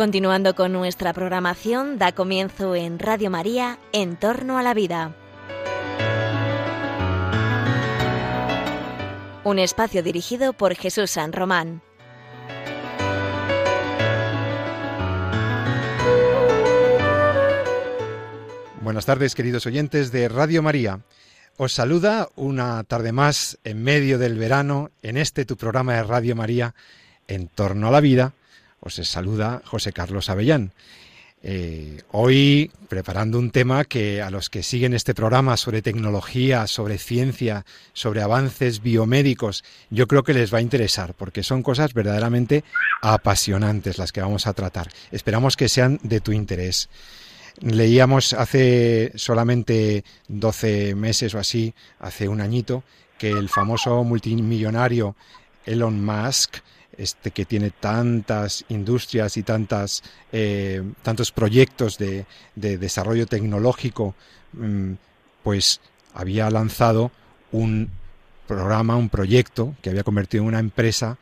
Continuando con nuestra programación, da comienzo en Radio María, En torno a la vida. Un espacio dirigido por Jesús San Román. Buenas tardes, queridos oyentes de Radio María. Os saluda una tarde más en medio del verano en este tu programa de Radio María en torno a la vida. Os saluda José Carlos Avellán. Eh, hoy preparando un tema que a los que siguen este programa sobre tecnología, sobre ciencia, sobre avances biomédicos, yo creo que les va a interesar, porque son cosas verdaderamente apasionantes las que vamos a tratar. Esperamos que sean de tu interés. Leíamos hace solamente 12 meses o así, hace un añito, que el famoso multimillonario Elon Musk, este que tiene tantas industrias y tantas, eh, tantos proyectos de, desarrollo tecnológico, mm, pues había lanzado un programa, un proyecto que había convertido en una empresa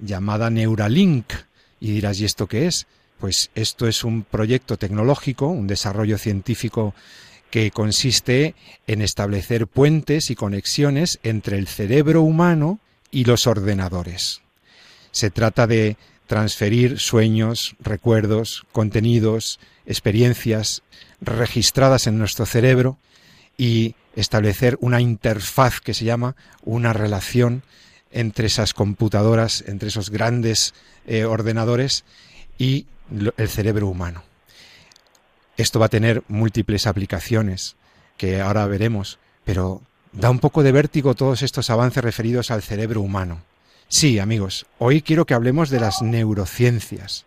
llamada Neuralink. Y dirás, ¿y esto qué es? Pues esto es un proyecto tecnológico, un desarrollo científico que consiste en establecer puentes y conexiones entre el cerebro humano y los ordenadores. Se trata de transferir sueños, recuerdos, contenidos, experiencias registradas en nuestro cerebro y establecer una interfaz que se llama una relación entre esas computadoras, entre esos grandes eh, ordenadores y el cerebro humano. Esto va a tener múltiples aplicaciones que ahora veremos, pero da un poco de vértigo todos estos avances referidos al cerebro humano. Sí, amigos, hoy quiero que hablemos de las neurociencias,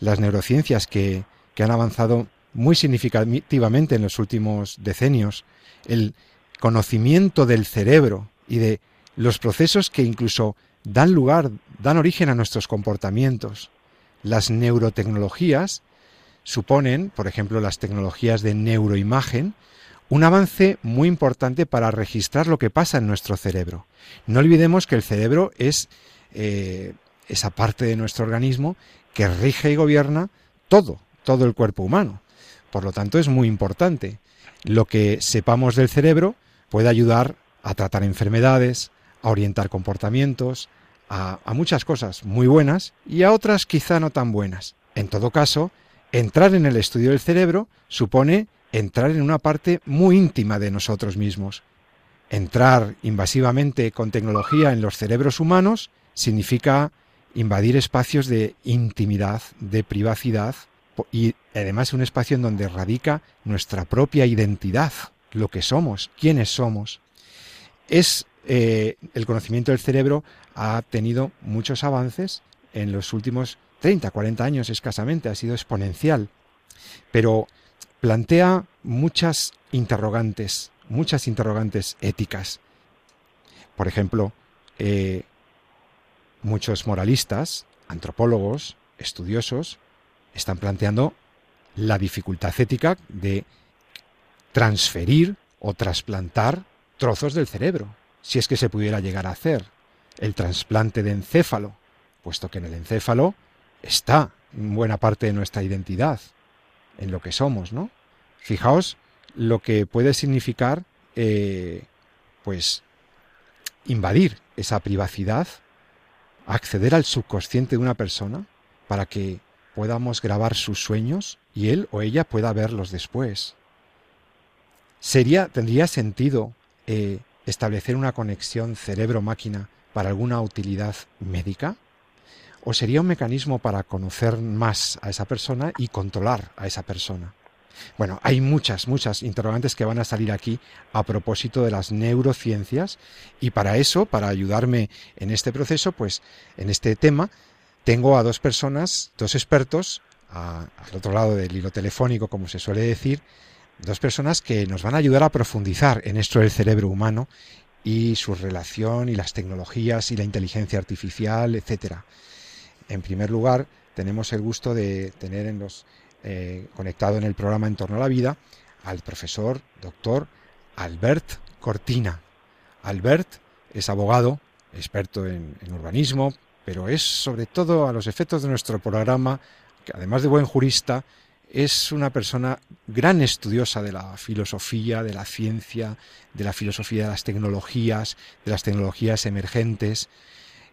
las neurociencias que, que han avanzado muy significativamente en los últimos decenios, el conocimiento del cerebro y de los procesos que incluso dan lugar, dan origen a nuestros comportamientos, las neurotecnologías suponen, por ejemplo, las tecnologías de neuroimagen, un avance muy importante para registrar lo que pasa en nuestro cerebro. No olvidemos que el cerebro es eh, esa parte de nuestro organismo que rige y gobierna todo, todo el cuerpo humano. Por lo tanto, es muy importante. Lo que sepamos del cerebro puede ayudar a tratar enfermedades, a orientar comportamientos, a, muchas cosas muy buenas y a otras quizá no tan buenas. En todo caso, entrar en el estudio del cerebro supone entrar en una parte muy íntima de nosotros mismos. Entrar invasivamente con tecnología en los cerebros humanos significa invadir espacios de intimidad, de privacidad y además un espacio en donde radica nuestra propia identidad, lo que somos, quiénes somos. Es eh, el conocimiento del cerebro ha tenido muchos avances en los últimos 30, 40 años escasamente, ha sido exponencial, pero plantea muchas interrogantes, muchas interrogantes éticas. Por ejemplo, eh, muchos moralistas, antropólogos, estudiosos, están planteando la dificultad ética de transferir o trasplantar trozos del cerebro, si es que se pudiera llegar a hacer el trasplante de encéfalo, puesto que en el encéfalo está buena parte de nuestra identidad, en lo que somos, ¿no? Fijaos lo que puede significar, eh, pues, invadir esa privacidad, acceder al subconsciente de una persona para que podamos grabar sus sueños y él o ella pueda verlos después. Sería, tendría sentido eh, establecer una conexión cerebro-máquina para alguna utilidad médica? ¿O sería un mecanismo para conocer más a esa persona y controlar a esa persona? Bueno, hay muchas, muchas interrogantes que van a salir aquí a propósito de las neurociencias y para eso, para ayudarme en este proceso, pues en este tema, tengo a dos personas, dos expertos, al otro lado del hilo telefónico, como se suele decir, dos personas que nos van a ayudar a profundizar en esto del cerebro humano y su relación y las tecnologías y la inteligencia artificial, etcétera. En primer lugar, tenemos el gusto de tener en eh, conectado en el programa En torno a la vida al profesor doctor Albert Cortina. Albert es abogado, experto en urbanismo, pero es sobre todo a los efectos de nuestro programa que además de buen jurista, es una persona gran estudiosa de la filosofía, de la ciencia, de la filosofía de las tecnologías, de las tecnologías emergentes.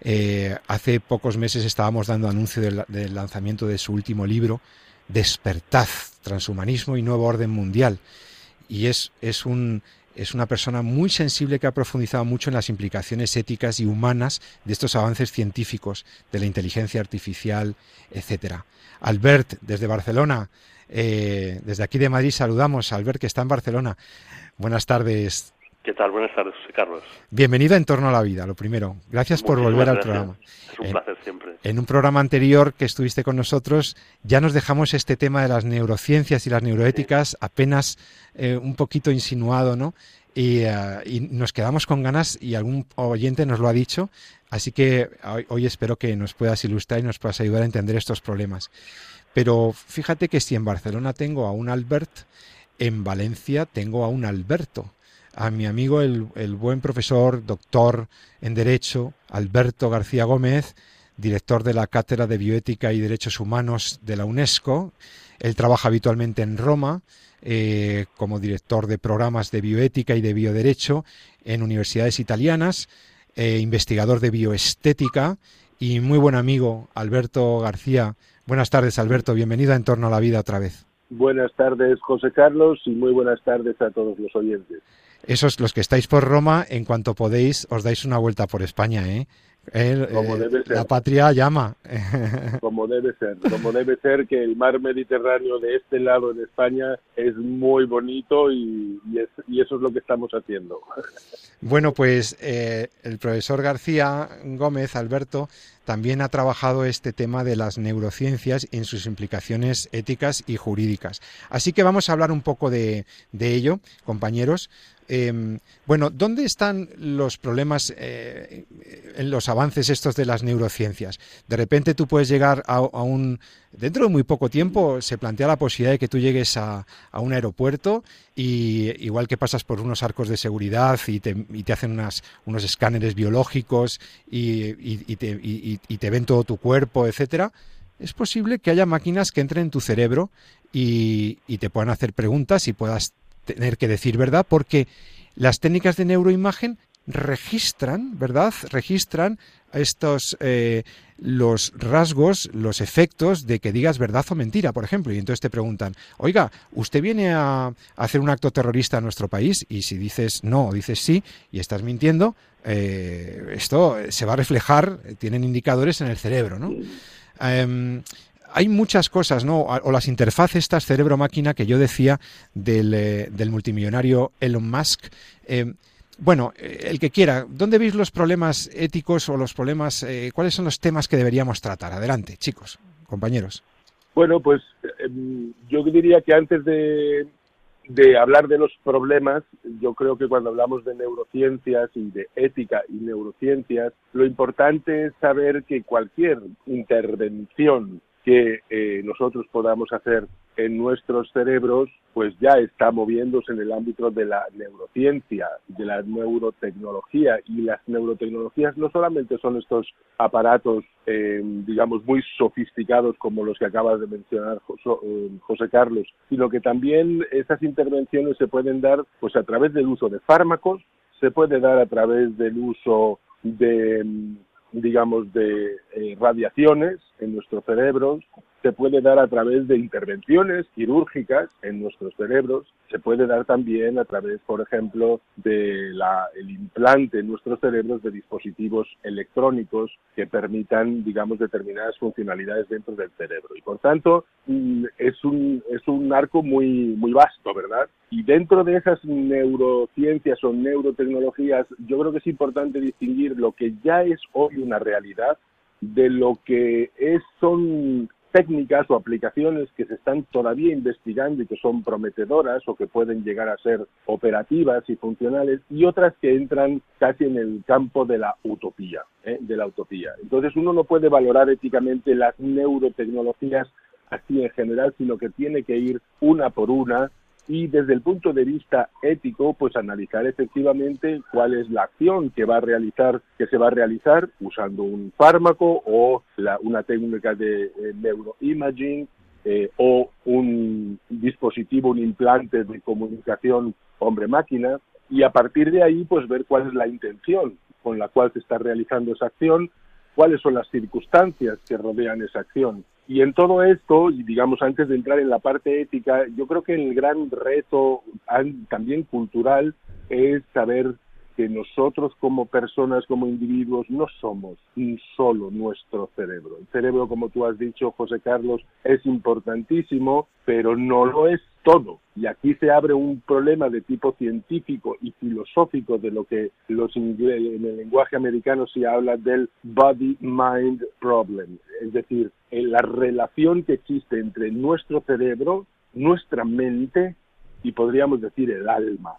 Eh, hace pocos meses estábamos dando anuncio del, lanzamiento de su último libro, Despertad, Transhumanismo y Nuevo Orden Mundial. Y es, es, un, es una persona muy sensible que ha profundizado mucho en las implicaciones éticas y humanas de estos avances científicos, de la inteligencia artificial, etcétera. Albert, desde Barcelona, eh, desde aquí de Madrid saludamos a Albert que está en Barcelona. Buenas tardes. ¿Qué tal? Buenas tardes, Carlos. Bienvenido a En torno a la vida, lo primero. Gracias por volver al programa. Es un placer siempre. En un programa anterior que estuviste con nosotros, ya nos dejamos este tema de las neurociencias y las neuroéticas apenas eh, un poquito insinuado, ¿no? Eh, y, nos quedamos con ganas y algún oyente nos lo ha dicho, así que hoy espero que nos puedas ilustrar y nos puedas ayudar a entender estos problemas. Pero fíjate que si en Barcelona tengo a un Albert, en Valencia tengo a un Alberto a mi amigo el, buen profesor, doctor en Derecho, Alberto García Gómez, director de la Cátedra de Bioética y Derechos Humanos de la UNESCO. Él trabaja habitualmente en Roma eh, como director de programas de bioética y de bioderecho en universidades italianas, eh, investigador de bioestética y muy buen amigo Alberto García. Buenas tardes, Alberto. Bienvenido a En torno a la vida otra vez. Buenas tardes, José Carlos, y muy buenas tardes a todos los oyentes. Esos, los que estáis por Roma, en cuanto podéis, os dais una vuelta por España, ¿eh? Como eh, La patria llama. Como debe ser, como debe ser que el mar Mediterráneo de este lado en España es muy bonito y, eso es lo que estamos haciendo. Bueno, pues eh, el profesor García Gómez, Alberto, también ha trabajado este tema de las neurociencias en sus implicaciones éticas y jurídicas. Así que vamos a hablar un poco de, de ello, compañeros. Em, bueno, ¿dónde están los problemas eh, en los avances estos de las neurociencias? De repente tú puedes llegar a, un... Dentro de muy poco tiempo se plantea la posibilidad de que tú llegues a, un aeropuerto y igual que pasas por unos arcos de seguridad y te, hacen unos escáneres biológicos y, te, ven todo tu cuerpo, etcétera, es posible que haya máquinas que entren en tu cerebro y, te puedan hacer preguntas y puedas tener que decir verdad, porque las técnicas de neuroimagen registran, ¿verdad? Registran estos eh, los rasgos, los efectos de que digas verdad o mentira, por ejemplo. Y entonces te preguntan, oiga, ¿usted viene a, hacer un acto terrorista en nuestro país? Y si dices no o dices sí y estás mintiendo, eh, esto se va a reflejar, tienen indicadores en el cerebro, ¿no? Em, hay muchas cosas, ¿no? O las interfaces estas cerebro-máquina que yo decía del, eh, multimillonario Elon Musk. Eh, bueno, eh, el que quiera, ¿dónde veis los problemas éticos o los problemas, cuáles son los temas que deberíamos tratar? Adelante, chicos, compañeros. Bueno, pues em, yo diría que antes de, de hablar de los problemas, yo creo que cuando hablamos de neurociencias y de ética y neurociencias, lo importante es saber que cualquier intervención que eh, nosotros podamos hacer en nuestros cerebros, pues ya está moviéndose en el ámbito de la neurociencia, de la neurotecnología. Y las neurotecnologías no solamente son estos aparatos, eh, digamos, muy sofisticados como los que acabas de mencionar, eh, José Carlos, sino que también esas intervenciones se pueden dar pues a través del uso de fármacos, se puede dar a través del uso de digamos, de eh, radiaciones en nuestros cerebros, se puede dar a través de intervenciones quirúrgicas en nuestros cerebros, se puede dar también a través, por ejemplo, del el implante en nuestros cerebros de dispositivos electrónicos que permitan, digamos, determinadas funcionalidades dentro del cerebro. Y por tanto, mm, es un, es un arco muy, muy vasto, ¿verdad? Y dentro de esas neurociencias o neurotecnologías, yo creo que es importante distinguir lo que ya es hoy una realidad de lo que es, son técnicas o aplicaciones que se están todavía investigando y que son prometedoras o que pueden llegar a ser operativas y funcionales y otras que entran casi en el campo de la utopía, ¿eh? de la utopía. Entonces uno no puede valorar éticamente las neurotecnologías así en general, sino que tiene que ir una por una y desde el punto de vista ético, pues analizar efectivamente cuál es la acción que va a realizar, que se va a realizar usando un fármaco o una técnica de eh, neuroimaging eh, o un dispositivo, un implante de comunicación hombre-máquina y a partir de ahí pues ver cuál es la intención con la cual se está realizando esa acción, cuáles son las circunstancias que rodean esa acción. Y en todo esto, y digamos antes de entrar en la parte ética, yo creo que el gran reto también cultural es saber que nosotros como personas, como individuos, no somos solo nuestro cerebro. El cerebro, como tú has dicho, José Carlos, es importantísimo, pero no lo es todo. Y aquí se abre un problema de tipo científico y filosófico de lo que los en el lenguaje americano se habla del body-mind problem, es decir, en la relación que existe entre nuestro cerebro, nuestra mente y podríamos decir el alma,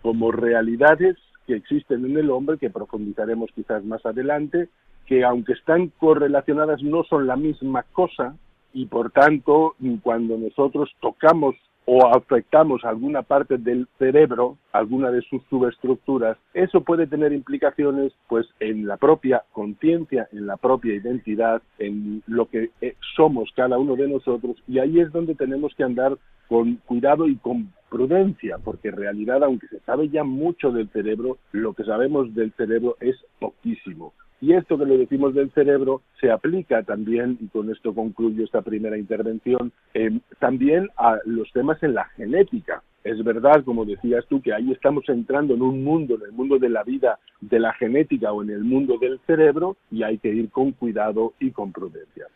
como realidades que existen en el hombre, que profundizaremos quizás más adelante, que aunque están correlacionadas no son la misma cosa y por tanto cuando nosotros tocamos o afectamos alguna parte del cerebro, alguna de sus subestructuras, eso puede tener implicaciones pues en la propia conciencia, en la propia identidad, en lo que eh, somos cada uno de nosotros y ahí es donde tenemos que andar con cuidado y con prudencia, porque en realidad, aunque se sabe ya mucho del cerebro, lo que sabemos del cerebro es poquísimo. Y esto que le decimos del cerebro se aplica también, y con esto concluyo esta primera intervención, eh, también a los temas en la genética. Es verdad, como decías tú, que ahí estamos entrando en un mundo, en el mundo de la vida, de la genética o en el mundo del cerebro, y hay que ir con cuidado y con prudencia.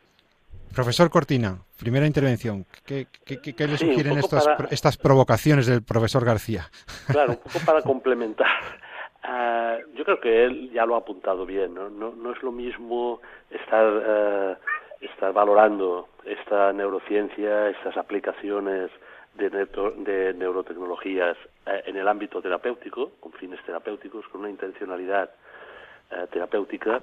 Profesor Cortina, primera intervención. ¿Qué, le sugieren estas provocaciones del profesor García? Claro, un poco para complementar. Ah, yo creo que él ya lo ha apuntado bien. No, no, es lo mismo estar, uh, estar valorando esta neurociencia, estas aplicaciones de, de neurotecnologías eh, en el ámbito terapéutico, con fines terapéuticos, con una intencionalidad eh, terapéutica,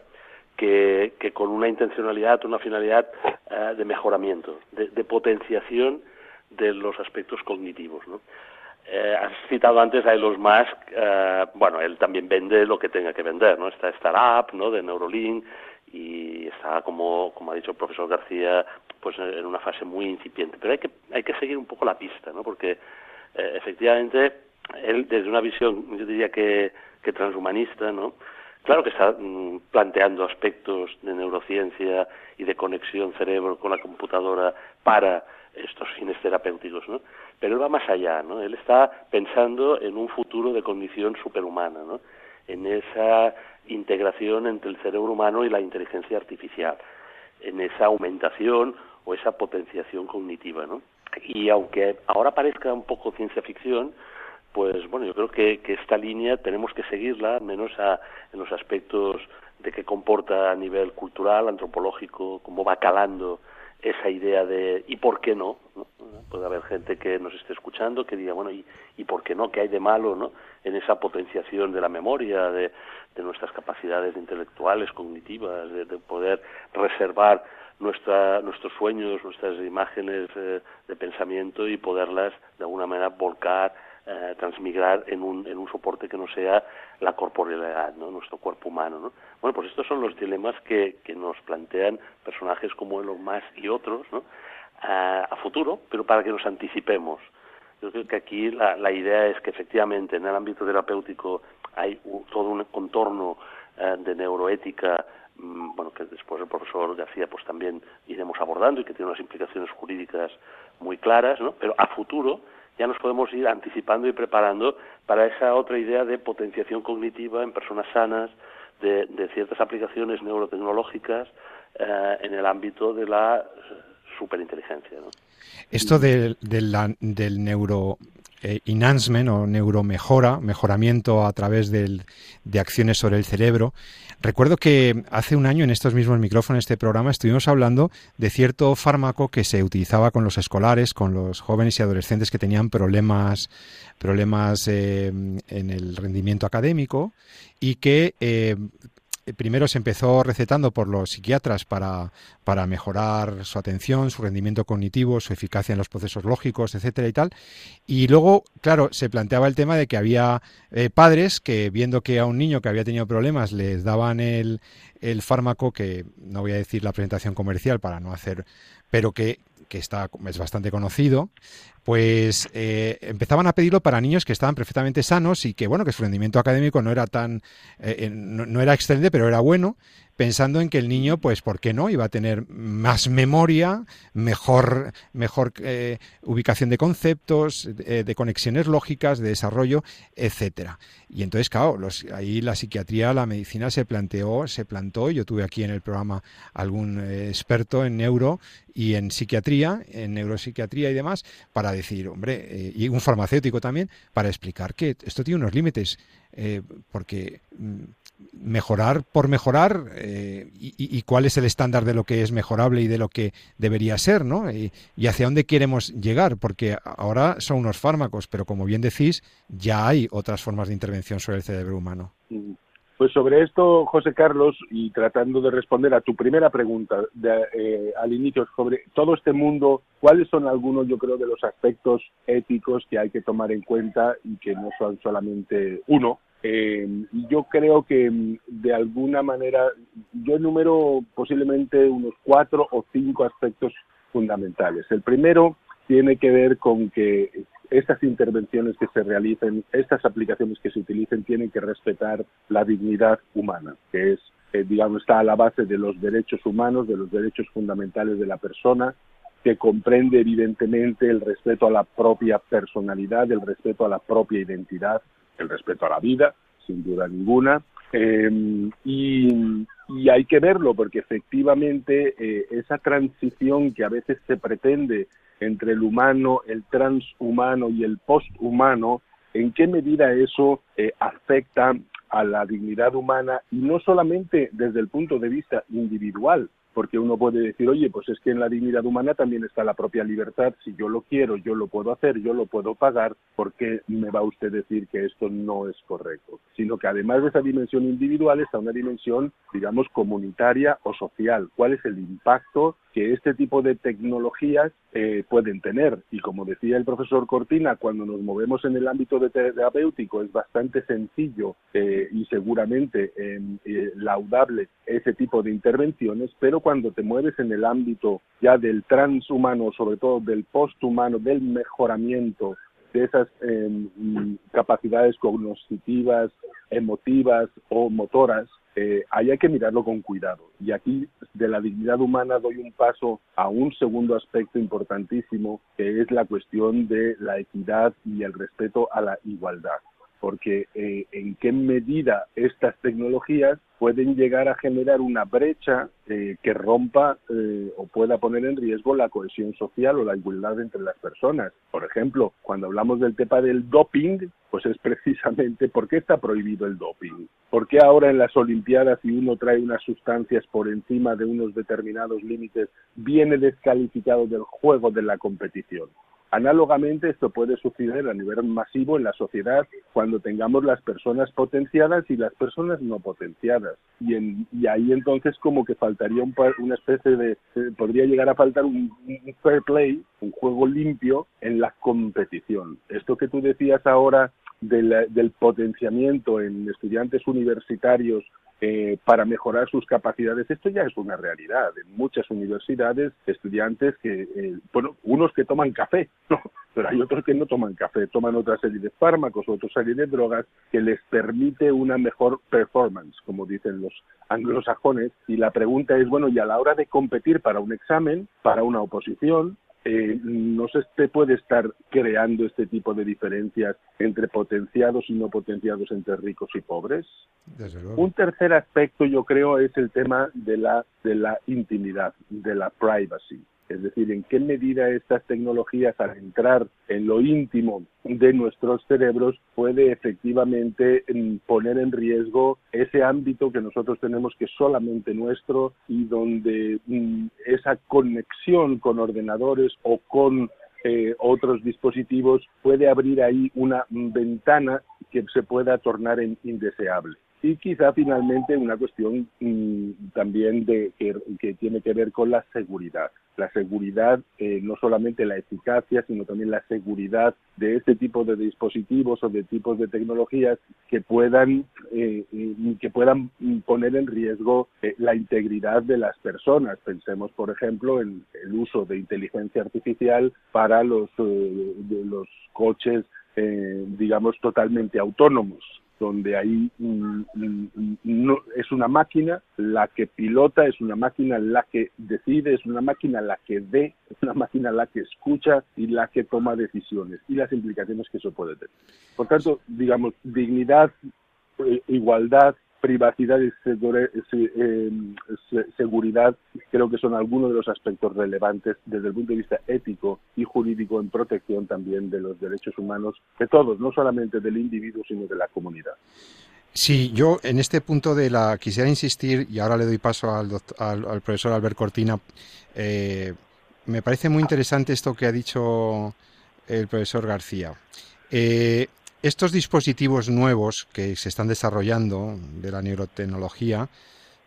que, que, con una intencionalidad, una finalidad eh, de mejoramiento, de, de, potenciación de los aspectos cognitivos. ¿no? Eh, has citado antes a Elon Musk, eh, bueno, él también vende lo que tenga que vender, ¿no? Esta startup, ¿no? De Neurolink y está, como, como ha dicho el profesor García, pues en una fase muy incipiente. Pero hay que, hay que seguir un poco la pista, ¿no? Porque eh, efectivamente él, desde una visión, yo diría que, que transhumanista, ¿no? Claro que está mm, planteando aspectos de neurociencia y de conexión cerebro con la computadora para estos fines terapéuticos, ¿no? Pero él va más allá, ¿no? Él está pensando en un futuro de condición superhumana, ¿no? En esa integración entre el cerebro humano y la inteligencia artificial, en esa aumentación o esa potenciación cognitiva, ¿no? Y aunque ahora parezca un poco ciencia ficción, pues bueno, yo creo que, que esta línea tenemos que seguirla, menos a, en los aspectos de qué comporta a nivel cultural, antropológico, cómo va calando esa idea de ¿y por qué no? Puede haber gente que nos esté escuchando que diga, bueno, ¿y, ¿y por qué no? ¿Qué hay de malo no? en esa potenciación de la memoria, de, de nuestras capacidades intelectuales, cognitivas, de, poder reservar nuestra, nuestros sueños, nuestras imágenes eh, de pensamiento y poderlas de alguna manera volcar eh, transmigrar en un, en un soporte que no sea la corporealidad, ¿no? nuestro cuerpo humano. ¿no? Bueno, pues estos son los dilemas que, que nos plantean personajes como Elon Musk y otros ¿no? a, futuro, pero para que nos anticipemos. Yo creo que aquí la, la idea es que efectivamente en el ámbito terapéutico hay todo un contorno eh, de neuroética mm, bueno, que después el profesor García pues también iremos abordando y que tiene unas implicaciones jurídicas muy claras, ¿no? Pero a futuro ya nos podemos ir anticipando y preparando para esa otra idea de potenciación cognitiva en personas sanas, de, ciertas aplicaciones neurotecnológicas eh, en el ámbito de la superinteligencia. Esto del neuro eh, enhancement o neuromejora, mejoramiento a través de acciones sobre el cerebro. Recuerdo que hace un año en estos mismos micrófonos, este programa, estuvimos hablando de cierto fármaco que se utilizaba con los escolares, con los jóvenes y adolescentes que tenían problemas, problemas eh, en el rendimiento académico y que eh, primero se empezó recetando por los psiquiatras para, para mejorar su atención, su rendimiento cognitivo, su eficacia en los procesos lógicos, etcétera y tal. Y luego, claro, se planteaba el tema de que había eh, padres que viendo que a un niño que había tenido problemas les daban el, el fármaco que no voy a decir la presentación comercial para no hacer, pero que, que está, es bastante conocido, pues eh, empezaban a pedirlo para niños que estaban perfectamente sanos y que, bueno, que su rendimiento académico no era tan, eh, no, no, era excelente, pero era bueno, pensando en que el niño, pues, ¿por qué no? Iba a tener más memoria, mejor, mejor eh, ubicación de conceptos, de, conexiones lógicas, de desarrollo, etcétera. Y entonces, claro, los, ahí la psiquiatría, la medicina se planteó, se plantó. Yo tuve aquí en el programa algún eh, experto en neuro y en psiquiatría, en neuropsiquiatría y demás, para decir, hombre, eh, y un farmacéutico también, para explicar que esto tiene unos límites, eh, porque mm, mejorar por mejorar eh, y, cuál es el estándar de lo que es mejorable y de lo que debería ser, ¿no? Y, y, hacia dónde queremos llegar, porque ahora son unos fármacos, pero como bien decís, ya hay otras formas de intervención sobre el cerebro humano. Pues sobre esto, José Carlos, y tratando de responder a tu primera pregunta de, eh, al inicio sobre todo este mundo, ¿cuáles son algunos, yo creo, de los aspectos éticos que hay que tomar en cuenta y que no son solamente uno? Eh, yo creo que mm, de alguna manera, yo enumero posiblemente unos cuatro o cinco aspectos fundamentales. El primero tiene que ver con que estas intervenciones que se realicen, estas aplicaciones que se utilicen, tienen que respetar la dignidad humana, que es, eh, digamos, está a la base de los derechos humanos, de los derechos fundamentales de la persona, que comprende evidentemente el respeto a la propia personalidad, el respeto a la propia identidad, el respeto a la vida, sin duda ninguna. Eh, y, y, hay que verlo porque efectivamente eh, esa transición que a veces se pretende entre el humano, el transhumano y el posthumano, en qué medida eso eh, afecta a la dignidad humana y no solamente desde el punto de vista individual, porque uno puede decir, oye, pues es que en la dignidad humana también está la propia libertad, si yo lo quiero, yo lo puedo hacer, yo lo puedo pagar, ¿por qué me va usted a decir que esto no es correcto? Sino que además de esa dimensión individual está una dimensión, digamos, comunitaria o social. ¿Cuál es el impacto que este tipo de tecnologías eh, pueden tener? Y como decía el profesor Cortina, cuando nos movemos en el ámbito de terapéutico es bastante sencillo eh, y seguramente eh, laudable ese tipo de intervenciones, pero cuando te mueves en el ámbito ya del transhumano, sobre todo del posthumano, del mejoramiento de esas eh, capacidades cognitivas, emotivas o motoras, eh, ahí hay que mirarlo con cuidado. Y aquí de la dignidad humana doy un paso a un segundo aspecto importantísimo, que es la cuestión de la equidad y el respeto a la igualdad porque eh, en qué medida estas tecnologías pueden llegar a generar una brecha eh, que rompa eh, o pueda poner en riesgo la cohesión social o la igualdad entre las personas. Por ejemplo, cuando hablamos del tema del doping, pues es precisamente por qué está prohibido el doping. ¿Por qué ahora en las Olimpiadas si uno trae unas sustancias por encima de unos determinados límites viene descalificado del juego de la competición? Análogamente, esto puede suceder a nivel masivo en la sociedad cuando tengamos las personas potenciadas y las personas no potenciadas. Y, en, y ahí entonces como que faltaría un, una especie de, eh, podría llegar a faltar un, fair play, un juego limpio en la competición. Esto que tú decías ahora del potenciamiento en estudiantes universitarios eh, para mejorar sus capacidades. Esto ya es una realidad. En muchas universidades, estudiantes que, eh, bueno, unos que toman café, pero hay otros que no toman café, toman otra serie de fármacos, otra serie de drogas que les permite una mejor performance, como dicen los anglosajones. Y la pregunta es, bueno, y a la hora de competir para un examen, para una oposición, eh, no se puede estar creando este tipo de diferencias entre potenciados y no potenciados entre ricos y pobres. Un tercer aspecto, yo creo, es el tema de la, de la intimidad, de la privacy. Es decir, en qué medida estas tecnologías al entrar en lo íntimo de nuestros cerebros puede efectivamente mm, poner en riesgo ese ámbito que nosotros tenemos que es solamente nuestro y donde mm, esa conexión con ordenadores o con eh, otros dispositivos puede abrir ahí una ventana que se pueda tornar en indeseable. y quizá finalmente una cuestión mm, también de que, tiene que ver con la seguridad. La seguridad, eh, no solamente la eficacia, sino también la seguridad de este tipo de dispositivos o de tipos de tecnologías que puedan eh, que puedan poner en riesgo eh, la integridad de las personas. Pensemos, por ejemplo, en el uso de inteligencia artificial para los los coches, digamos, totalmente autónomos donde ahí no, es una máquina la que pilota, es una máquina la que decide, es una máquina la que ve, es una máquina la que escucha y la que toma decisiones y las implicaciones que eso puede tener. Por tanto, digamos, dignidad, eh, igualdad, privacidad y eh, seguridad creo que son algunos de los aspectos relevantes desde el punto de vista ético y jurídico en protección también de los derechos humanos de todos, no solamente del individuo, sino de la comunidad. Sí, yo en este punto de la quisiera insistir y ahora le doy paso al, al, profesor Albert Cortina. Eh, me parece muy interesante esto que ha dicho el profesor García. Eh, estos dispositivos nuevos que se están desarrollando de la neurotecnología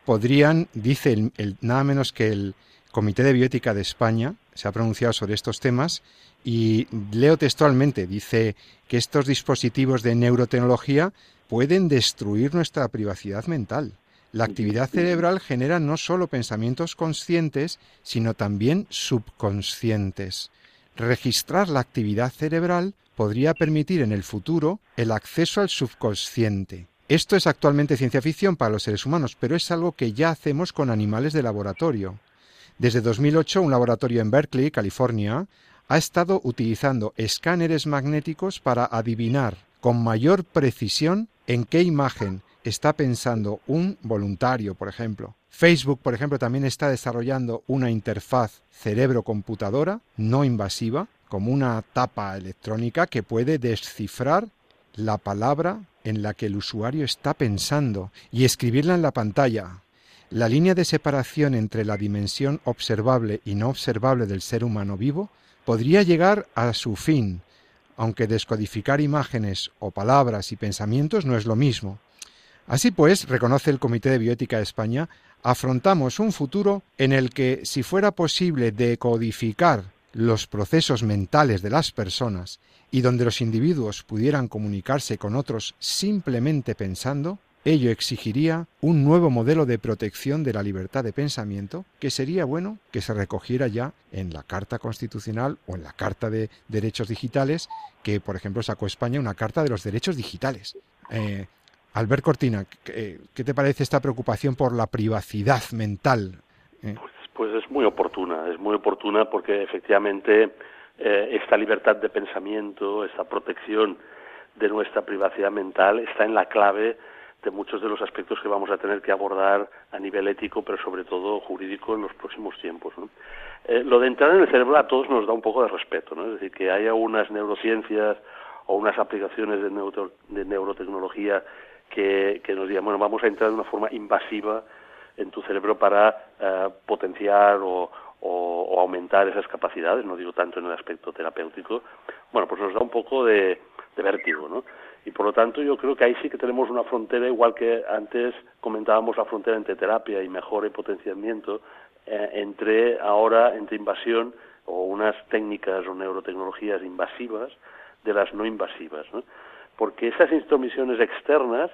podrían, dice el, nada menos que el Comité de Bioética de España, se ha pronunciado sobre estos temas y leo textualmente, dice que estos dispositivos de neurotecnología pueden destruir nuestra privacidad mental. La actividad cerebral genera no solo pensamientos conscientes, sino también subconscientes. Registrar la actividad cerebral podría permitir en el futuro el acceso al subconsciente. Esto es actualmente ciencia ficción para los seres humanos, pero es algo que ya hacemos con animales de laboratorio. Desde 2008, un laboratorio en Berkeley, California, ha estado utilizando escáneres magnéticos para adivinar con mayor precisión en qué imagen está pensando un voluntario, por ejemplo. Facebook, por ejemplo, también está desarrollando una interfaz cerebro-computadora no invasiva como una tapa electrónica que puede descifrar la palabra en la que el usuario está pensando y escribirla en la pantalla. La línea de separación entre la dimensión observable y no observable del ser humano vivo podría llegar a su fin, aunque descodificar imágenes o palabras y pensamientos no es lo mismo. Así pues, reconoce el Comité de Bioética de España, afrontamos un futuro en el que, si fuera posible decodificar los procesos mentales de las personas y donde los individuos pudieran comunicarse con otros simplemente pensando, ello exigiría un nuevo modelo de protección de la libertad de pensamiento que sería bueno que se recogiera ya en la Carta Constitucional o en la Carta de Derechos Digitales, que por ejemplo sacó España una Carta de los Derechos Digitales. Eh, Albert Cortina, ¿qué, te parece esta preocupación por la privacidad mental? Eh, pues pues es muy oportuna, es muy oportuna porque efectivamente eh, esta libertad de pensamiento, esta protección de nuestra privacidad mental está en la clave de muchos de los aspectos que vamos a tener que abordar a nivel ético, pero sobre todo jurídico en los próximos tiempos. Eh, lo de entrar en el cerebro a todos nos da un poco de respeto, ¿no? es decir, que haya unas neurociencias o unas aplicaciones de, de neurotecnología que, nos digan, bueno, vamos a entrar de una forma invasiva en tu cerebro para eh, potenciar o, aumentar esas capacidades, no digo tanto en el aspecto terapéutico, bueno, pues nos da un poco de, vértigo, ¿no? Y por lo tanto yo creo que ahí sí que tenemos una frontera, igual que antes comentábamos la frontera entre terapia y mejora y potenciamiento, eh, entre ahora, entre invasión o unas técnicas o neurotecnologías invasivas de las no invasivas, ¿no? Porque esas intromisiones externas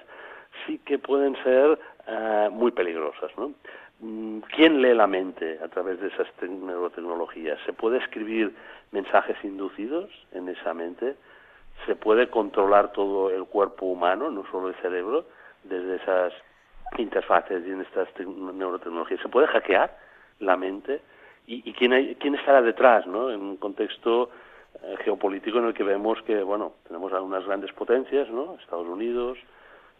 sí que pueden ser eh, muy peligrosas. ¿no? Mm, ¿Quién lee la mente a través de esas neurotecnologías? ¿Se puede escribir mensajes inducidos en esa mente? ¿Se puede controlar todo el cuerpo humano, no solo el cerebro, desde esas interfaces y en estas neurotecnologías? ¿Se puede hackear la mente? ¿Y, quién, hay, quién estará detrás, ¿no? En un contexto eh, geopolítico en el que vemos que, bueno, tenemos algunas grandes potencias, ¿no? Estados Unidos,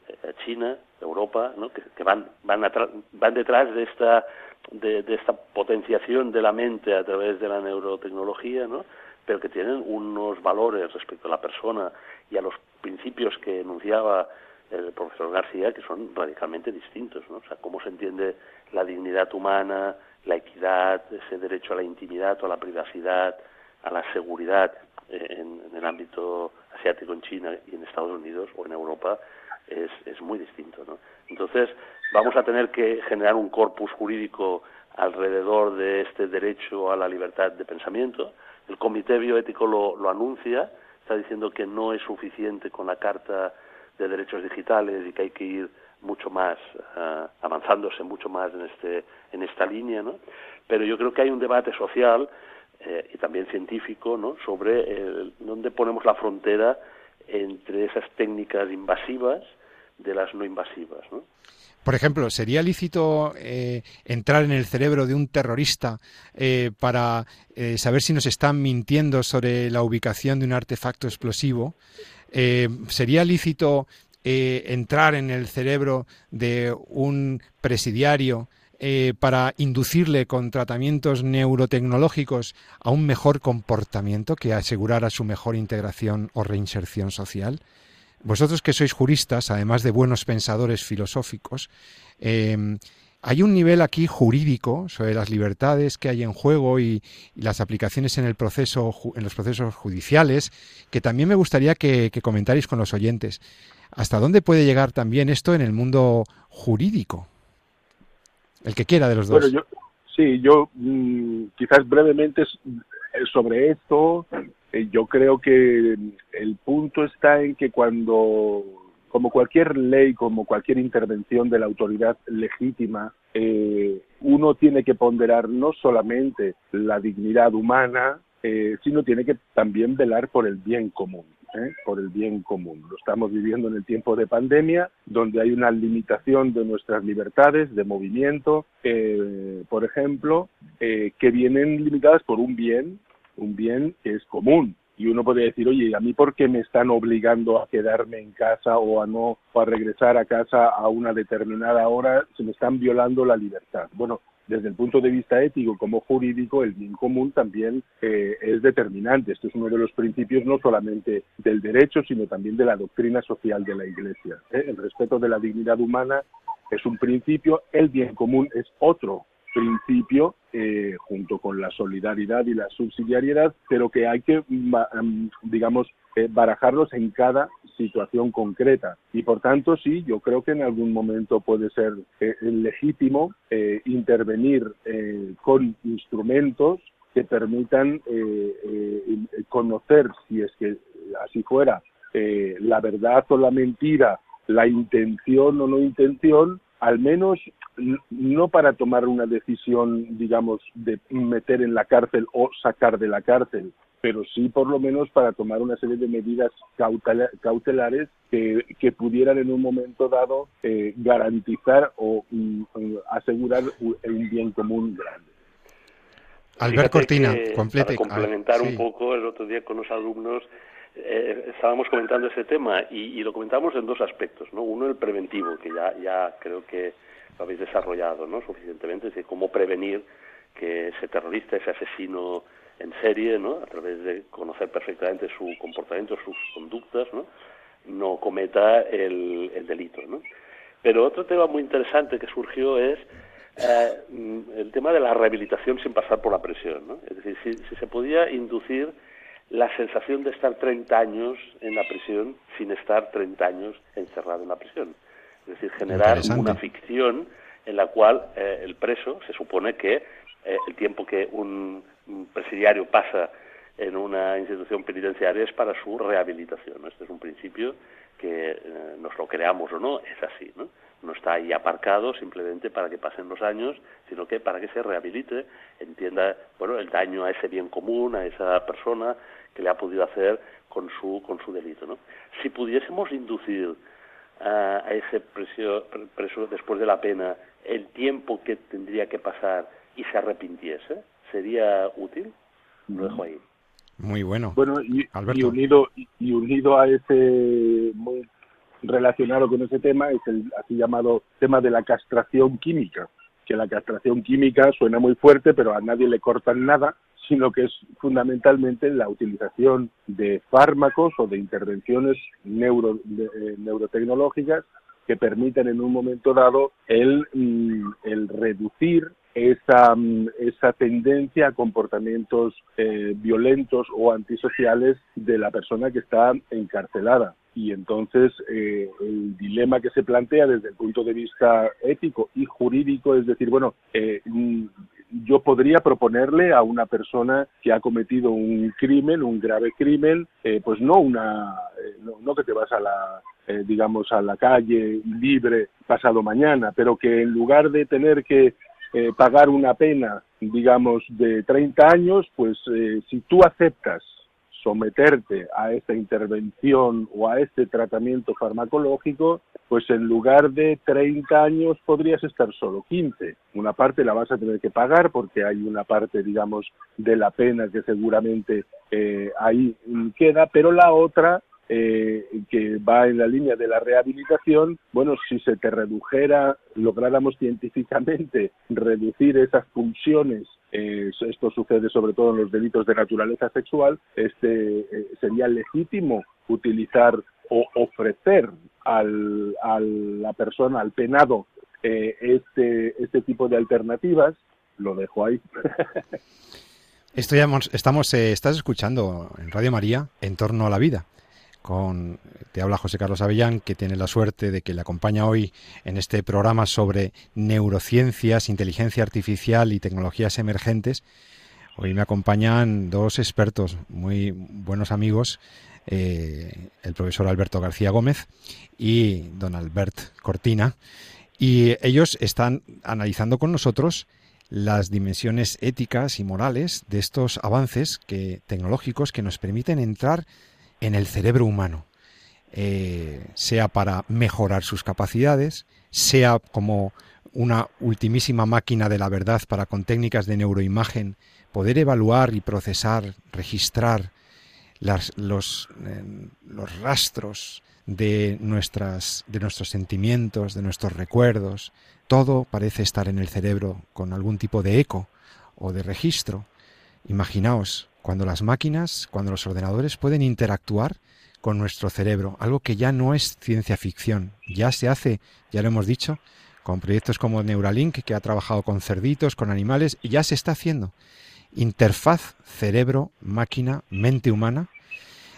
eh, China, Europa, ¿no? que, van, van, van detrás de esta, de, esta potenciación de la mente a través de la neurotecnología, ¿no? pero que tienen unos valores respecto a la persona y a los principios que enunciaba el profesor García que son radicalmente distintos, ¿no? O sea, cómo se entiende la dignidad humana, la equidad, ese derecho a la intimidad o a la privacidad, a la seguridad en, el ámbito asiático, en China y en Estados Unidos o en Europa, es, es muy distinto. ¿no? Entonces, vamos a tener que generar un corpus jurídico alrededor de este derecho a la libertad de pensamiento. El Comité Bioético lo, lo anuncia, está diciendo que no es suficiente con la Carta de Derechos Digitales y que hay que ir mucho más, uh, avanzándose mucho más en, este, en esta línea, ¿no? Pero yo creo que hay un debate social eh, y también científico, ¿no? Sobre dónde ponemos la frontera entre esas técnicas invasivas de las no invasivas, ¿no? Por ejemplo, ¿sería lícito eh, entrar en el cerebro de un terrorista eh, para eh, saber si nos están mintiendo sobre la ubicación de un artefacto explosivo? ¿Sería lícito entrar en el cerebro de un presidiario eh, para inducirle con tratamientos neurotecnológicos a un mejor comportamiento que asegurara su mejor integración o reinserción social? Vosotros que sois juristas, además de buenos pensadores filosóficos, eh, hay un nivel aquí jurídico sobre las libertades que hay en juego y, y, las aplicaciones en el proceso, en los procesos judiciales, que también me gustaría que, que comentarais con los oyentes. ¿Hasta dónde puede llegar también esto en el mundo jurídico? El que quiera de los dos. Bueno, yo, sí, yo mmm, quizás brevemente sobre esto, eh, yo creo que el punto está en que cuando como cualquier ley, como cualquier intervención de la autoridad legítima, eh, uno tiene que ponderar no solamente la dignidad humana, eh, sino tiene que también velar por el bien común. ¿Eh? por el bien común. Lo estamos viviendo en el tiempo de pandemia, donde hay una limitación de nuestras libertades de movimiento, eh, por ejemplo, eh, que vienen limitadas por un bien, un bien que es común, y uno puede decir, oye, ¿a mí por qué me están obligando a quedarme en casa o a no o a regresar a casa a una determinada hora? Se me están violando la libertad. Bueno, desde el punto de vista ético como jurídico, el bien común también eh, es determinante. Esto es uno de los principios no solamente del derecho, sino también de la doctrina social de la Iglesia. ¿eh? El respeto de la dignidad humana es un principio, el bien común es otro principio eh, junto con la solidaridad y la subsidiariedad, pero que hay que, digamos, eh, barajarlos en cada situación concreta. Y por tanto, sí, yo creo que en algún momento puede ser eh, legítimo eh, intervenir con instrumentos que permitan conocer, si es que así fuera, la verdad o la mentira, la intención o no intención, al menos no para tomar una decisión, digamos, de meter en la cárcel o sacar de la cárcel, pero sí por lo menos para tomar una serie de medidas cautelares que, que pudieran en un momento dado eh, garantizar o um, asegurar un bien común grande. Albert Cortina, complete. Para complementar ah, sí. un poco, el otro día con los alumnos eh, estábamos comentando ese tema y, y, lo comentamos en dos aspectos, ¿no? Uno el preventivo, que ya, ya creo que lo habéis desarrollado, ¿no? Suficientemente, es decir, cómo prevenir que ese terrorista, ese asesino en serie, ¿no? A través de conocer perfectamente su comportamiento, sus conductas, ¿no? No cometa el, el delito, ¿no? Pero otro tema muy interesante que surgió es eh, el tema de la rehabilitación sin pasar por la presión, ¿no? Es decir, si se podía inducir la sensación de estar 30 años en la prisión sin estar 30 años encerrado en la prisión. Es decir, generar una ficción en la cual eh, el preso se supone que eh, el tiempo que un, presidiario pasa en una institución penitenciaria es para su rehabilitación. Este es un principio que eh, nos lo creamos o no, es así. ¿no? no está ahí aparcado simplemente para que pasen los años, sino que para que se rehabilite, entienda bueno el daño a ese bien común, a esa persona que le ha podido hacer con su con su delito, ¿no? Si pudiésemos inducir a, a ese preso, preso después de la pena el tiempo que tendría que pasar y se arrepintiese, sería útil. Lo dejo ahí. Muy bueno. Bueno, y, y unido y unido a ese muy relacionado con ese tema es el así llamado tema de la castración química, que la castración química suena muy fuerte, pero a nadie le cortan nada, sino que es fundamentalmente la utilización de fármacos o de intervenciones neuro, eh, neurotecnológicas que permiten en un momento dado el, mm, el reducir esa, mm, esa tendencia a comportamientos eh, violentos o antisociales de la persona que está encarcelada. Y entonces eh, el dilema que se plantea desde el punto de vista ético y jurídico es decir, bueno, eh, mm, yo podría proponerle a una persona que ha cometido un crimen, un grave crimen, pues no una, no, que te vas a la, digamos, a la calle libre pasado mañana, pero que en lugar de tener que eh, pagar una pena, digamos, de 30 años, pues eh, si tú aceptas someterte a esta intervención o a este tratamiento farmacológico, pues en lugar de 30 años podrías estar solo 15. Una parte la vas a tener que pagar porque hay una parte, digamos, de la pena que seguramente eh, ahí queda, pero la otra eh, que va en la línea de la rehabilitación, bueno, si se te redujera, lográramos científicamente reducir esas pulsiones eh, esto sucede sobre todo en los delitos de naturaleza sexual, este, eh, sería legítimo utilizar o ofrecer al, a la persona, al penado, este, este tipo de alternativas. Lo dejo ahí. Esto ya estamos, estás escuchando en Radio María en torno a la vida con te habla José Carlos Avellán, que tiene la suerte de que le acompaña hoy en este programa sobre neurociencias, inteligencia artificial y tecnologías emergentes. Hoy me acompañan dos expertos muy buenos amigos, eh, el profesor Alberto García Gómez y don Albert Cortina, y ellos están analizando con nosotros las dimensiones éticas y morales de estos avances tecnológicos que nos permiten entrar en el cerebro humano, eh, sea para mejorar sus capacidades, sea como una ultimísima máquina de la verdad para con técnicas de neuroimagen poder evaluar y procesar, registrar los, eh, los rastros de, nuestras, de nuestros sentimientos, de nuestros recuerdos. Todo parece estar en el cerebro con algún tipo de eco o de registro. Imaginaos cuando las máquinas, cuando los ordenadores pueden interactuar con nuestro cerebro, algo que ya no es ciencia ficción, ya se hace, ya lo hemos dicho, con proyectos como Neuralink, que ha trabajado con cerditos, con animales, y ya se está haciendo. Interfaz cerebro, máquina, mente humana,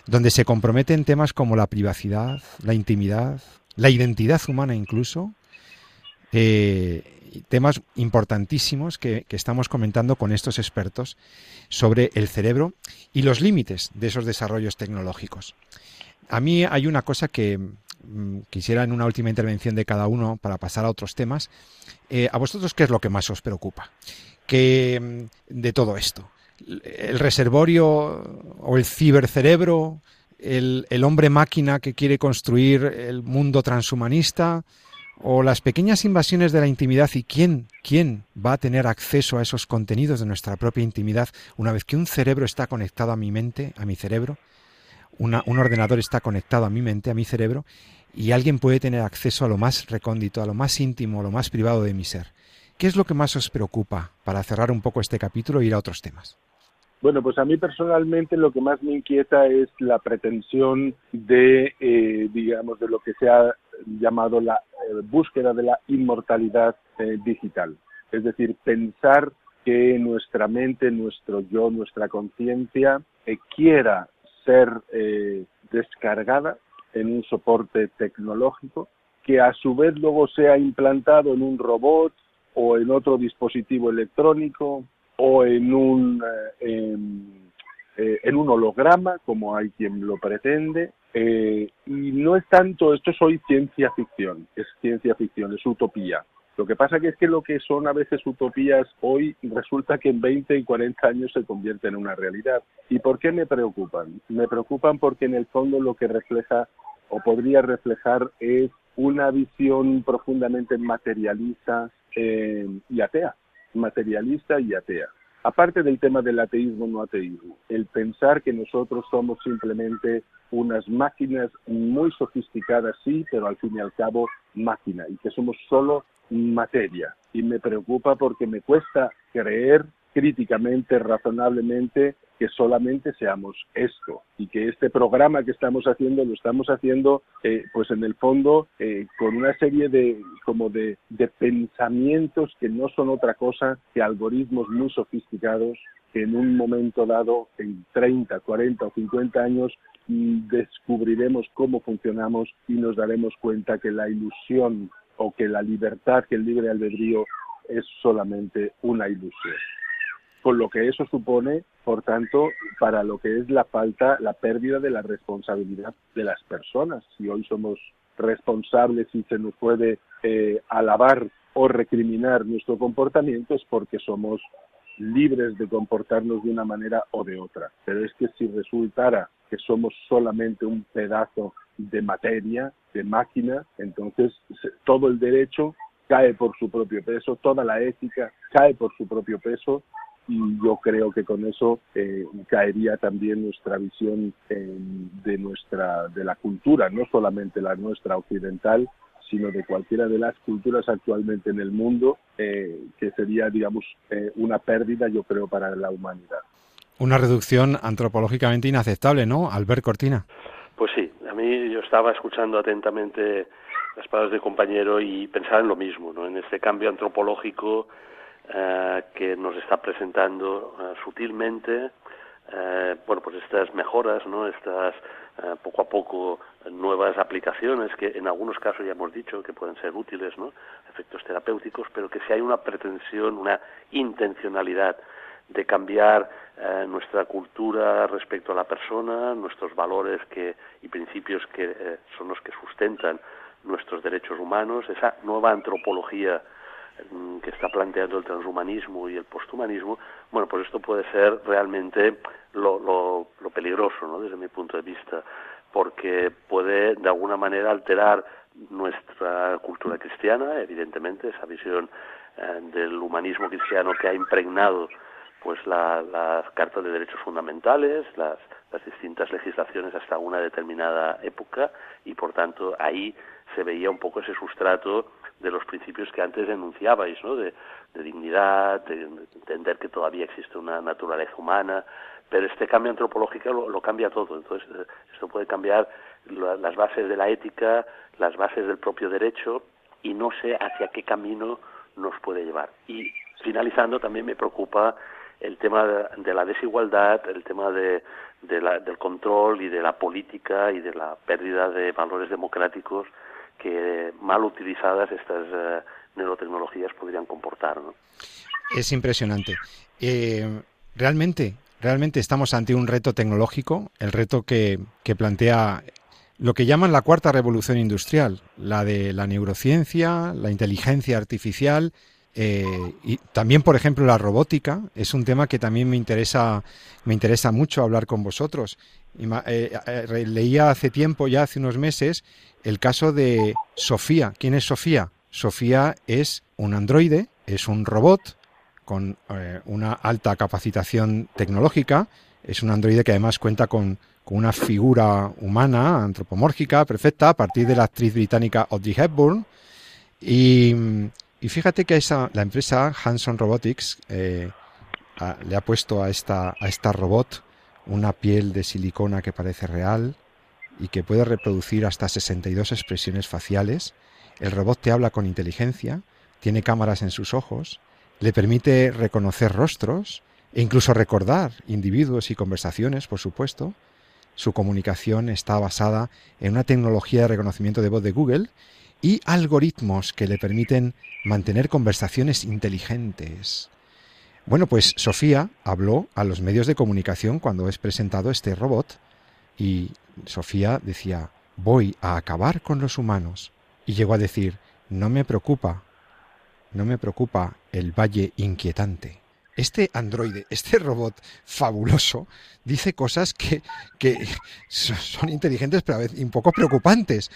donde se comprometen temas como la privacidad, la intimidad, la identidad humana incluso, eh, temas importantísimos que, estamos comentando con estos expertos sobre el cerebro y los límites de esos desarrollos tecnológicos. A mí hay una cosa que mm, quisiera en una última intervención de cada uno para pasar a otros temas. Eh, ¿A vosotros qué es lo que más os preocupa? Que mm, de todo esto. El reservorio o el cibercerebro, el, el hombre máquina que quiere construir el mundo transhumanista, o las pequeñas invasiones de la intimidad y quién, quién va a tener acceso a esos contenidos de nuestra propia intimidad una vez que un cerebro está conectado a mi mente, a mi cerebro, un ordenador está conectado a mi mente, a mi cerebro, y alguien puede tener acceso a lo más recóndito, a lo más íntimo, a lo más privado de mi ser. ¿Qué es lo que más os preocupa para cerrar un poco este capítulo e ir a otros temas? Bueno, pues a mí personalmente lo que más me inquieta es la pretensión de, eh, digamos, de lo que se ha llamado la eh, búsqueda de la inmortalidad eh, digital. Es decir, pensar que nuestra mente, nuestro yo, nuestra conciencia quiera ser descargada en un soporte tecnológico, que a su vez luego sea implantado en un robot o en otro dispositivo electrónico o en un, eh, eh, en, un holograma, como hay quien lo pretende. Eh, y no es tanto, esto es hoy ciencia ficción, es ciencia ficción, es utopía. Lo que pasa que es que lo que son a veces utopías hoy resulta que en 20 y 40 años se convierte en una realidad. ¿Y por qué me preocupan? Me preocupan porque en el fondo lo que refleja o podría reflejar es una visión profundamente materialista y atea materialista y atea. Aparte del tema del ateísmo no ateísmo, el pensar que nosotros somos simplemente unas máquinas muy sofisticadas, sí, pero al fin y al cabo máquina, y que somos solo materia. Y me preocupa porque me cuesta creer críticamente, razonablemente, que solamente seamos esto y que este programa que estamos haciendo lo estamos haciendo eh, pues en el fondo eh, con una serie de como de, de pensamientos que no son otra cosa que algoritmos muy sofisticados que en un momento dado, en 30, 40 o 50 años, descubriremos cómo funcionamos y nos daremos cuenta que la ilusión o que la libertad, que el libre albedrío es solamente una ilusión. Con lo que eso supone, por tanto, para lo que es la falta, la pérdida de la responsabilidad de las personas. Si hoy somos responsables y se nos puede eh, alabar o recriminar nuestro comportamiento es porque somos libres de comportarnos de una manera o de otra. Pero es que si resultara que somos solamente un pedazo de materia, de máquina, entonces todo el derecho cae por su propio peso, toda la ética cae por su propio peso y yo creo que con eso eh, caería también nuestra visión eh, de nuestra de la cultura, no solamente la nuestra occidental, sino de cualquiera de las culturas actualmente en el mundo, eh, que sería, digamos, eh, una pérdida, yo creo, para la humanidad. Una reducción antropológicamente inaceptable, ¿no, Albert Cortina? Pues sí, a mí yo estaba escuchando atentamente las palabras del compañero y pensaba en lo mismo, ¿no? en este cambio antropológico eh, que nos está presentando sutilmente, bueno, pues estas mejoras, ¿no? estas poco a poco nuevas aplicaciones que en algunos casos ya hemos dicho que pueden ser útiles, ¿no? efectos terapéuticos, pero que si hay una pretensión, una intencionalidad de cambiar eh, nuestra cultura respecto a la persona, nuestros valores que, y principios que eh, son los que sustentan nuestros derechos humanos, esa nueva antropología que está planteando el transhumanismo y el posthumanismo, bueno, pues esto puede ser realmente lo, lo, lo peligroso, ¿no? desde mi punto de vista, porque puede de alguna manera alterar nuestra cultura cristiana, evidentemente, esa visión eh, del humanismo cristiano que ha impregnado pues la, las cartas de derechos fundamentales, las, las distintas legislaciones hasta una determinada época y por tanto ahí se veía un poco ese sustrato de los principios que antes denunciabais, ¿no? de, de dignidad, de entender que todavía existe una naturaleza humana, pero este cambio antropológico lo, cambia todo. Entonces, eh, esto puede cambiar las bases de la ética, las bases del propio derecho, y no sé hacia qué camino nos puede llevar. Y finalizando, también me preocupa el tema de, la desigualdad, el tema de, del control y de la política y de la pérdida de valores democráticos que mal utilizadas estas eh, neurotecnologías podrían comportar. Es impresionante. Eh, realmente Realmente estamos ante un reto tecnológico, el reto que, plantea lo que llaman la cuarta revolución industrial, la de la neurociencia, la inteligencia artificial eh, y también, por ejemplo, la robótica. Es un tema que también me interesa, me interesa mucho hablar con vosotros. Eh, eh, leía hace tiempo, ya hace unos meses, el caso de Sofía. ¿Quién es Sofía? Sofía es un androide, es un robot con eh, una alta capacitación tecnológica. Es un androide que además cuenta con, una figura humana, antropomórfica, perfecta, a partir de la actriz británica Audrey Hepburn. Y, fíjate que esa, la empresa Hanson Robotics eh, le ha puesto a esta, a esta robot una piel de silicona que parece real y que puede reproducir hasta 62 expresiones faciales. El robot te habla con inteligencia, tiene cámaras en sus ojos, le permite reconocer rostros e incluso recordar individuos y conversaciones, por supuesto. Su comunicación está basada en una tecnología de reconocimiento de voz de Google y algoritmos que le permiten mantener conversaciones inteligentes. Bueno, pues Sofía habló a los medios de comunicación cuando es presentado este robot y Sofía decía, voy a acabar con los humanos. Y llegó a decir, no me preocupa, no me preocupa el valle inquietante. Este androide, este robot fabuloso, dice cosas que, son inteligentes pero a veces un poco preocupantes.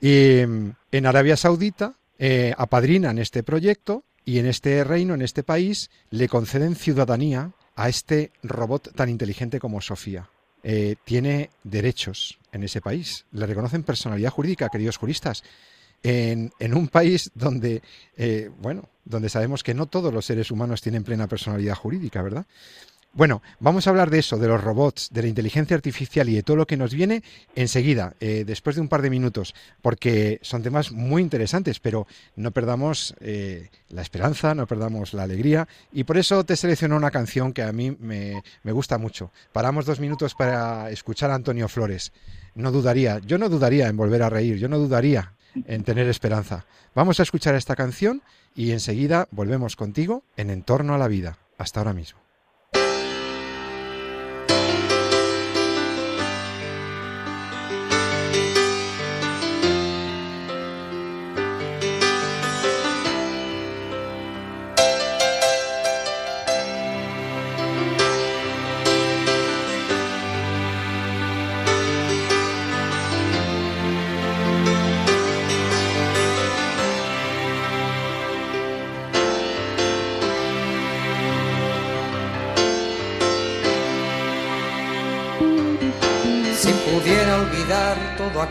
En Arabia Saudita eh, apadrinan este proyecto y en este reino, en este país, le conceden ciudadanía a este robot tan inteligente como Sofía. Eh, tiene derechos en ese país. Le reconocen personalidad jurídica, queridos juristas en, un país donde, eh, bueno, donde sabemos que no todos los seres humanos tienen plena personalidad jurídica, ¿verdad? Bueno, vamos a hablar de eso, de los robots, de la inteligencia artificial y de todo lo que nos viene enseguida, eh, después de un par de minutos, porque son temas muy interesantes, pero no perdamos eh, la esperanza, no perdamos la alegría, y por eso te selecciono una canción que a mí me, me gusta mucho. Paramos dos minutos para escuchar a Antonio Flores. No dudaría, yo no dudaría en volver a reír, yo no dudaría en tener esperanza. Vamos a escuchar esta canción y enseguida volvemos contigo en Entorno a la Vida. Hasta ahora mismo.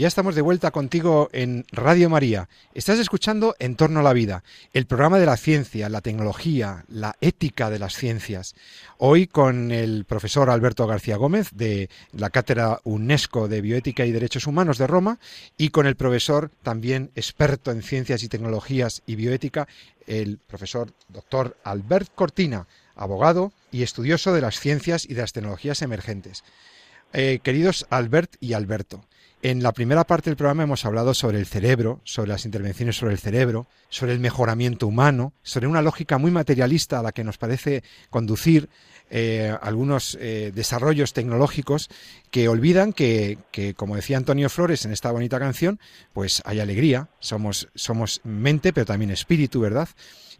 ya estamos de vuelta contigo en Radio María. Estás escuchando En torno a la vida, el programa de la ciencia, la tecnología, la ética de las ciencias. Hoy con el profesor Alberto García Gómez de la Cátedra UNESCO de Bioética y Derechos Humanos de Roma y con el profesor también experto en ciencias y tecnologías y bioética, el profesor doctor Albert Cortina, abogado y estudioso de las ciencias y de las tecnologías emergentes. Eh, queridos Albert y Alberto, en la primera parte del programa hemos hablado sobre el cerebro, sobre las intervenciones sobre el cerebro, sobre el mejoramiento humano, sobre una lógica muy materialista a la que nos parece conducir eh, algunos eh, desarrollos tecnológicos que olvidan que, que, como decía Antonio Flores en esta bonita canción, pues hay alegría, somos, somos mente, pero también espíritu, ¿verdad?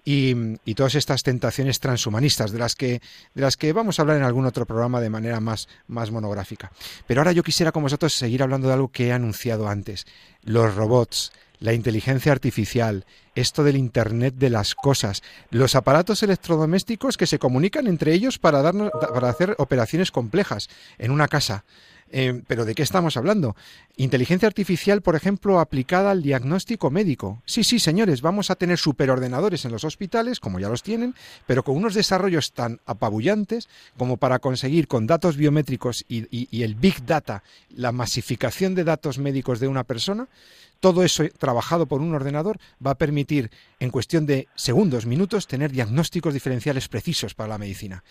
Y, y, todas estas tentaciones transhumanistas de las que de las que vamos a hablar en algún otro programa de manera más, más monográfica. Pero ahora yo quisiera con vosotros seguir hablando de algo que he anunciado antes, los robots, la inteligencia artificial, esto del Internet de las cosas, los aparatos electrodomésticos que se comunican entre ellos para, darnos, para hacer operaciones complejas en una casa. Eh, pero ¿de qué estamos hablando? Inteligencia artificial, por ejemplo, aplicada al diagnóstico médico. Sí, sí, señores, vamos a tener superordenadores en los hospitales, como ya los tienen, pero con unos desarrollos tan apabullantes como para conseguir con datos biométricos y el big data, la masificación de datos médicos de una persona, todo eso trabajado por un ordenador va a permitir, en cuestión de segundos, minutos, tener diagnósticos diferenciales precisos para la medicina.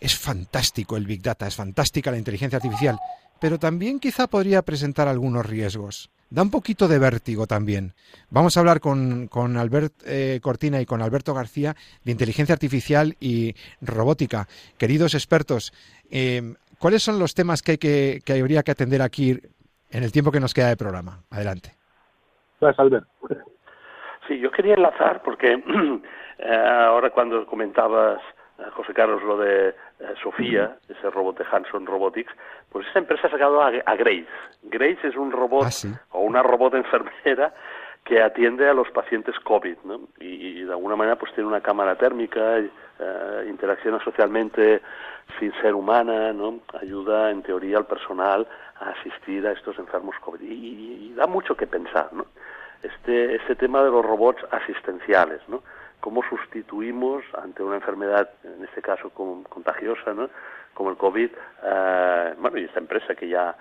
Es fantástico el Big Data, es fantástica la inteligencia artificial, pero también quizá podría presentar algunos riesgos. Da un poquito de vértigo también. Vamos a hablar con, con Albert eh, Cortina y con Alberto García de inteligencia artificial y robótica. Queridos expertos, eh, ¿cuáles son los temas que, hay que, que habría que atender aquí en el tiempo que nos queda de programa? Adelante. Gracias, Albert. Sí, yo quería enlazar porque eh, ahora cuando comentabas José Carlos lo de eh, Sofía, ese robot de Hanson Robotics, pues esa empresa ha sacado a, Grace. Grace es un robot ah, o una robot enfermera que atiende a los pacientes COVID, ¿no? Y, de alguna manera pues tiene una cámara térmica, eh, interacciona socialmente sin ser humana, ¿no? Ayuda en teoría al personal a asistir a estos enfermos COVID y, y da mucho que pensar, ¿no? Este, este tema de los robots asistenciales, ¿no? Cómo sustituimos ante una enfermedad, en este caso contagiosa, ¿no? como el COVID, eh, bueno, y esta empresa que ya,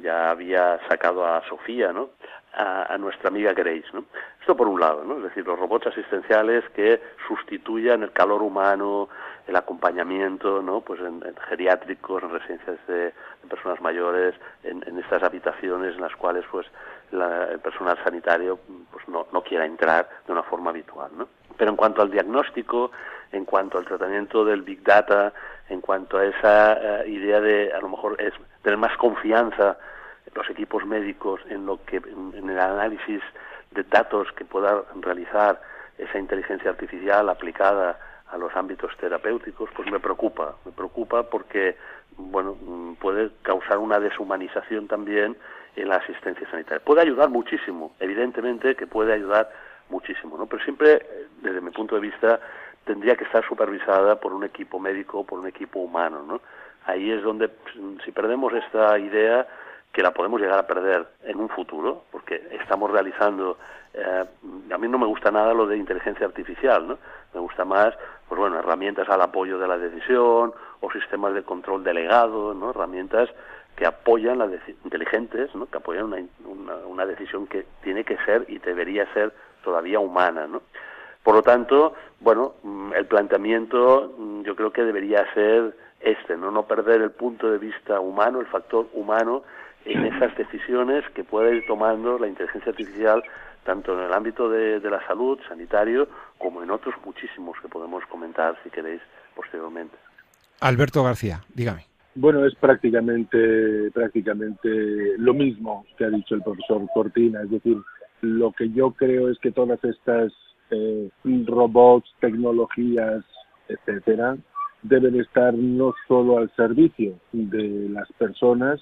ya había sacado a Sofía, ¿no? A, nuestra amiga Grace, ¿no? Esto por un lado, ¿no? Es decir, los robots asistenciales que sustituyan el calor humano, el acompañamiento, ¿no? Pues en, geriátricos, en residencias de, personas mayores, en, en, estas habitaciones en las cuales, pues, el personal sanitario, pues, no, no quiera entrar de una forma habitual, ¿no? Pero en cuanto al diagnóstico, en cuanto al tratamiento del Big Data, en cuanto a esa eh, idea de, a lo mejor, es tener más confianza en los equipos médicos en lo que, en, el análisis de datos que pueda realizar esa inteligencia artificial aplicada a los ámbitos terapéuticos, pues me preocupa, me preocupa porque, bueno, mm, puede causar una deshumanización también en la asistencia sanitaria. Puede ayudar muchísimo, evidentemente que puede ayudar muchísimo, ¿no? Pero siempre, desde mi punto de vista, tendría que estar supervisada por un equipo médico, por un equipo humano, ¿no? Ahí es donde, si perdemos esta idea, que la podemos llegar a perder en un futuro, porque estamos realizando, eh, a mí no me gusta nada lo de inteligencia artificial, ¿no? Me gusta más, pues bueno, herramientas al apoyo de la decisión o sistemas de control delegado, ¿no? Herramientas que apoyan las inteligentes, ¿no? Que apoyan una, una, una decisión que tiene que ser y debería ser todavía humana, ¿no? Por lo tanto, bueno, mm, el planteamiento mm, yo creo que debería ser este, ¿no? No perder el punto de vista humano, el factor humano en esas decisiones que puede ir tomando la inteligencia artificial tanto en el ámbito de, de la salud, sanitario, como en otros muchísimos que podemos comentar, si queréis, posteriormente. Alberto García, dígame. Bueno, es prácticamente, prácticamente lo mismo que ha dicho el profesor Cortina, es decir, lo que yo creo es que todas estas eh, robots, tecnologías, etcétera, deben estar no solo al servicio de las personas,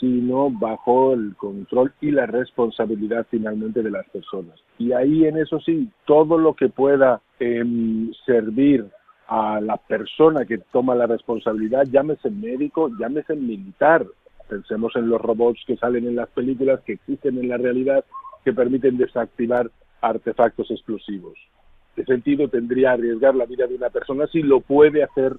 sino bajo el control y la responsabilidad finalmente de las personas. Y ahí en eso sí, todo lo que pueda em, servir a la persona que toma la responsabilidad, llámese médico, llámese militar. Pensemos en los robots que salen en las películas, que existen en la realidad que permiten desactivar artefactos explosivos. ¿Qué sentido tendría arriesgar la vida de una persona si lo puede hacer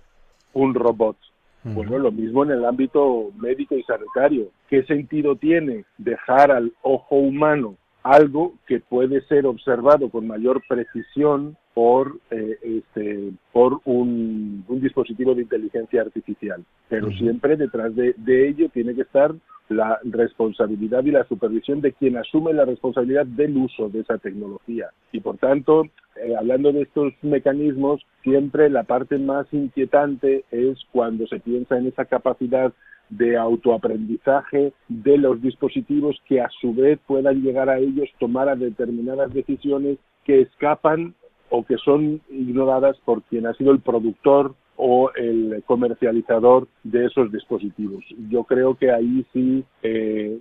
un robot? Bueno, lo mismo en el ámbito médico y sanitario. ¿Qué sentido tiene dejar al ojo humano algo que puede ser observado con mayor precisión por, eh, este, por un, dispositivo de inteligencia artificial. Pero siempre detrás de, ello tiene que estar la responsabilidad y la supervisión de quien asume la responsabilidad del uso de esa tecnología. Y por tanto, eh, hablando de estos mecanismos, siempre la parte más inquietante es cuando se piensa en esa capacidad de autoaprendizaje de los dispositivos que a su vez puedan llegar a ellos tomar a determinadas decisiones que escapan o que son ignoradas por quien ha sido el productor o el comercializador de esos dispositivos. Yo creo que ahí sí, eh,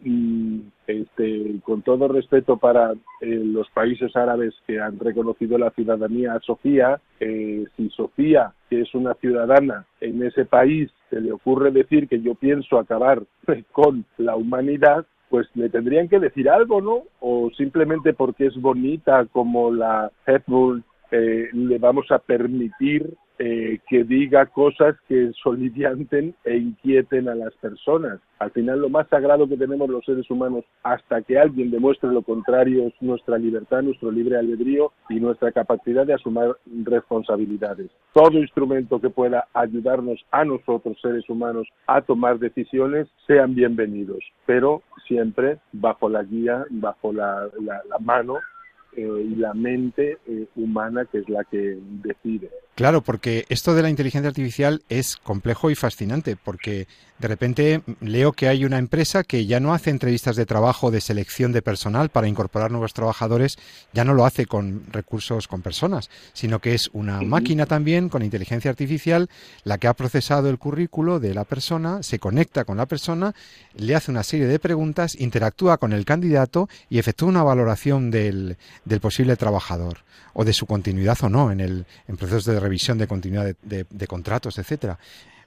este, con todo respeto para eh, los países árabes que han reconocido la ciudadanía a Sofía, eh, si Sofía, que es una ciudadana en ese país, se le ocurre decir que yo pienso acabar con la humanidad, pues le tendrían que decir algo, ¿no? O simplemente porque es bonita como la Red eh, le vamos a permitir eh, que diga cosas que solivianten e inquieten a las personas. Al final lo más sagrado que tenemos los seres humanos hasta que alguien demuestre lo contrario es nuestra libertad, nuestro libre albedrío y nuestra capacidad de asumir responsabilidades. Todo instrumento que pueda ayudarnos a nosotros seres humanos a tomar decisiones sean bienvenidos, pero siempre bajo la guía, bajo la, la mano eh, y la mente eh, humana que es la que decide. Claro, porque esto de la inteligencia artificial es complejo y fascinante, porque de repente leo que hay una empresa que ya no hace entrevistas de trabajo de selección de personal para incorporar nuevos trabajadores, ya no lo hace con recursos con personas, sino que es una máquina también con inteligencia artificial la que ha procesado el currículo de la persona, se conecta con la persona, le hace una serie de preguntas, interactúa con el candidato y efectúa una valoración del, del posible trabajador o de su continuidad o no en el en procesos de revisión de continuidad de, contratos, etcétera.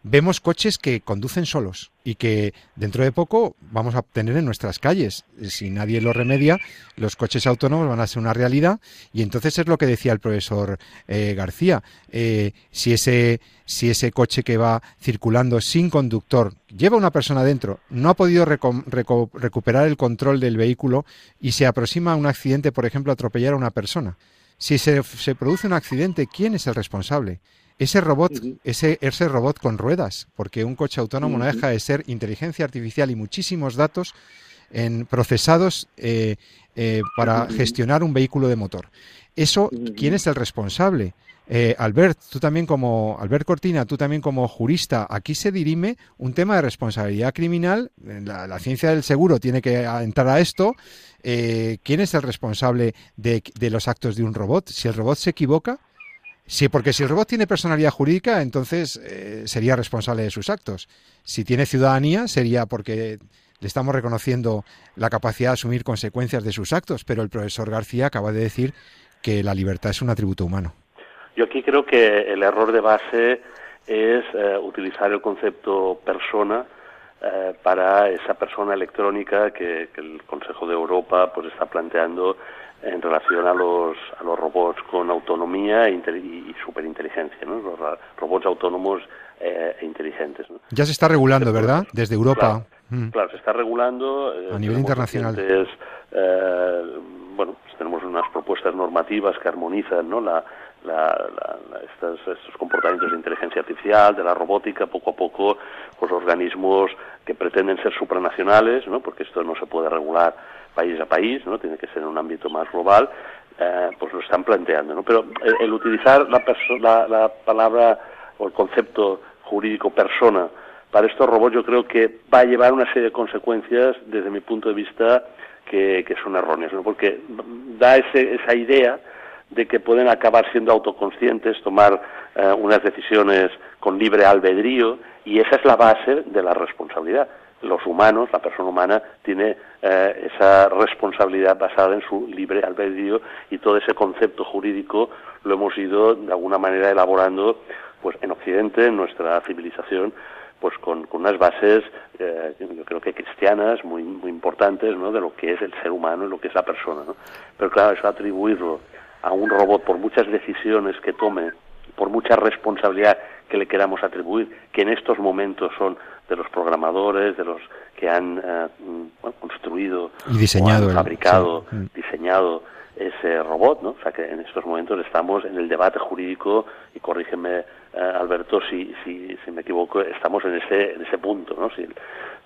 Vemos coches que conducen solos y que dentro de poco vamos a tener en nuestras calles. Si nadie lo remedia, los coches autónomos van a ser una realidad y entonces es lo que decía el profesor eh, García. Eh, si, ese, si ese coche que va circulando sin conductor lleva una persona dentro, no ha podido recuperar el control del vehículo y se aproxima a un accidente, por ejemplo, atropellar a una persona si se, produce un accidente, ¿quién es el responsable? Ese robot, ese, ese robot con ruedas, porque un coche autónomo no deja de ser inteligencia artificial y muchísimos datos en, procesados eh, eh, para gestionar un vehículo de motor. Eso, ¿quién es el responsable? Eh, Albert, tú también como Albert Cortina, tú también como jurista, aquí se dirime un tema de responsabilidad criminal. La, ciencia del seguro tiene que entrar a esto. Eh, ¿Quién es el responsable de, los actos de un robot? Si el robot se equivoca, sí, porque si el robot tiene personalidad jurídica, entonces eh, sería responsable de sus actos. Si tiene ciudadanía, sería porque le estamos reconociendo la capacidad de asumir consecuencias de sus actos. Pero el profesor García acaba de decir que la libertad es un atributo humano. Yo aquí creo que el error de base es eh, utilizar el concepto persona eh, para esa persona electrónica que, el Consejo de Europa pues está planteando en relación a los, a los robots con autonomía e y, superinteligencia, ¿no? los robots autónomos eh, e inteligentes. Ya se está regulando, ¿verdad? Desde Europa. Mm. Claro, se está regulando. a nivel internacional. bueno, pues tenemos unas propuestas normativas que armonizan ¿no? la, estos, comportamientos de inteligencia artificial, de la robótica, poco a poco, los organismos que pretenden ser supranacionales, ¿no? porque esto no se puede regular país a país, ¿no? tiene que ser en un ámbito más global, eh, pues lo están planteando. ¿no? Pero el, utilizar la, la, palabra o el concepto jurídico persona para estos robots yo creo que va a llevar una serie de consecuencias desde mi punto de vista que, son erróneas, ¿no? porque da ese, esa idea de que pueden acabar siendo autoconscientes, tomar eh, unas decisiones con libre albedrío y esa es la base de la responsabilidad. Los humanos, la persona humana, tiene eh, esa responsabilidad basada en su libre albedrío y todo ese concepto jurídico lo hemos ido de alguna manera elaborando pues en Occidente, en nuestra civilización, pues con, unas bases, eh, yo creo que cristianas, muy, muy importantes, ¿no? de lo que es el ser humano y lo que es la persona. ¿no? Pero claro, eso atribuirlo a un robot por muchas decisiones que tome, por mucha responsabilidad que le queramos atribuir, que en estos momentos son de los programadores, de los que han eh, construido, y diseñado, fabricado, mm. diseñado ese robot, ¿no? O sea que en estos momentos estamos en el debate jurídico y corrígeme eh, Alberto si, si, si me equivoco, estamos en ese en ese punto, ¿no? Si,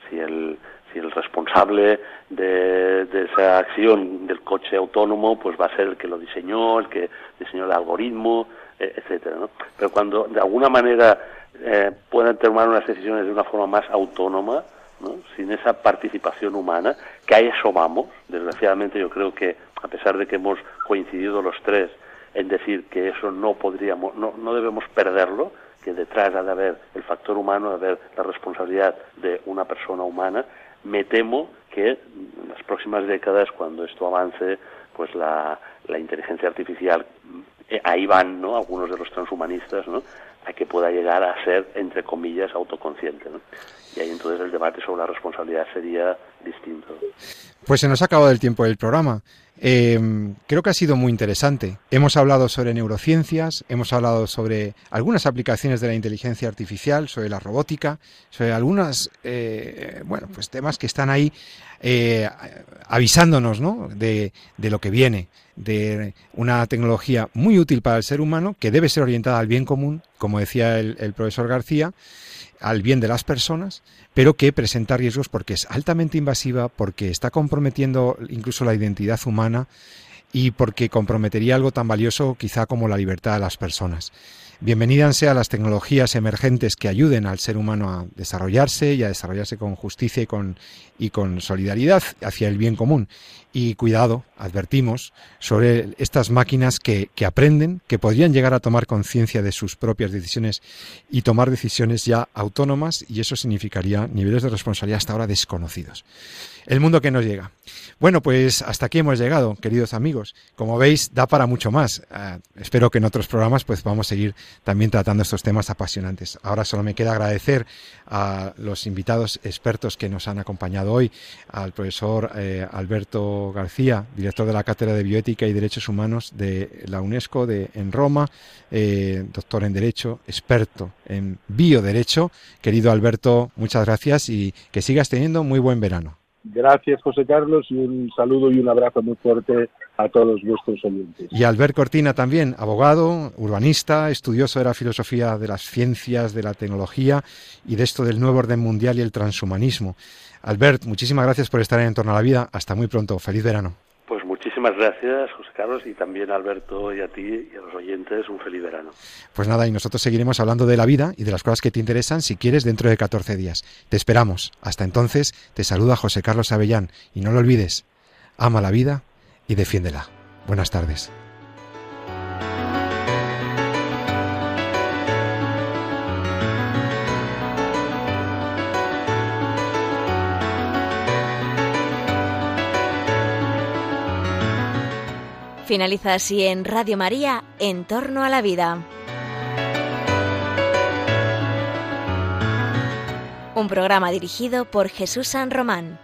si el si el responsable de, esa acción del coche autónomo pues va a ser el que lo diseñó, el que diseñó el algoritmo, e, etcétera, ¿no? Pero cuando de alguna manera eh, puedan tomar unas decisiones de una forma más autónoma, ¿no? sin esa participación humana, que a eso vamos, desgraciadamente yo creo que a pesar de que hemos coincidido los tres en decir que eso no podríamos, no, no debemos perderlo, que detrás ha de haber el factor humano, ha de haber la responsabilidad de una persona humana, me temo que en las próximas décadas, cuando esto avance, pues la, la inteligencia artificial, eh, ahí van ¿no? algunos de los transhumanistas, ¿no? A que pueda llegar a ser, entre comillas, autoconsciente. ¿no? Y ahí entonces el debate sobre la responsabilidad sería distinto. Pues se nos ha acabado el tiempo del programa. Eh, creo que ha sido muy interesante. Hemos hablado sobre neurociencias, hemos hablado sobre algunas aplicaciones de la inteligencia artificial, sobre la robótica, sobre algunos eh, bueno, pues temas que están ahí eh, avisándonos ¿no? de, de lo que viene, de una tecnología muy útil para el ser humano que debe ser orientada al bien común, como decía el, profesor García, al bien de las personas, pero que presenta riesgos porque es altamente invasiva, porque está comprometiendo incluso la identidad humana y porque comprometería algo tan valioso quizá como la libertad de las personas. Bienvenidas sean las tecnologías emergentes que ayuden al ser humano a desarrollarse y a desarrollarse con justicia y con, y con solidaridad hacia el bien común. Y cuidado, advertimos, sobre estas máquinas que, que aprenden, que podrían llegar a tomar conciencia de sus propias decisiones y tomar decisiones ya autónomas, y eso significaría niveles de responsabilidad hasta ahora desconocidos. El mundo que nos llega. Bueno, pues hasta aquí hemos llegado, queridos amigos. Como veis, da para mucho más. Uh, espero que en otros programas pues vamos a seguir también tratando estos temas apasionantes. Ahora solo me queda agradecer a los invitados expertos que nos han acompañado hoy, al profesor eh, Alberto García, director de la Cátedra de Bioética y Derechos Humanos de la UNESCO de, en Roma, eh, doctor en Derecho, experto en Bioderecho. Querido Alberto, muchas gracias y que sigas teniendo muy buen verano. Gracias, José Carlos, y un saludo y un abrazo muy fuerte a todos vuestros oyentes. Y Albert Cortina también, abogado, urbanista, estudioso de la filosofía de las ciencias, de la tecnología y de esto del nuevo orden mundial y el transhumanismo. Albert, muchísimas gracias por estar en Torno a la Vida. Hasta muy pronto. Feliz verano. Pues muchísimas gracias, José Carlos, y también a Alberto y a ti y a los oyentes un feliz verano. Pues nada, y nosotros seguiremos hablando de la vida y de las cosas que te interesan si quieres dentro de 14 días. Te esperamos. Hasta entonces, te saluda José Carlos Avellán y no lo olvides, ama la vida y defiéndela. Buenas tardes. Finaliza así en Radio María, En torno a la vida. Un programa dirigido por Jesús San Román.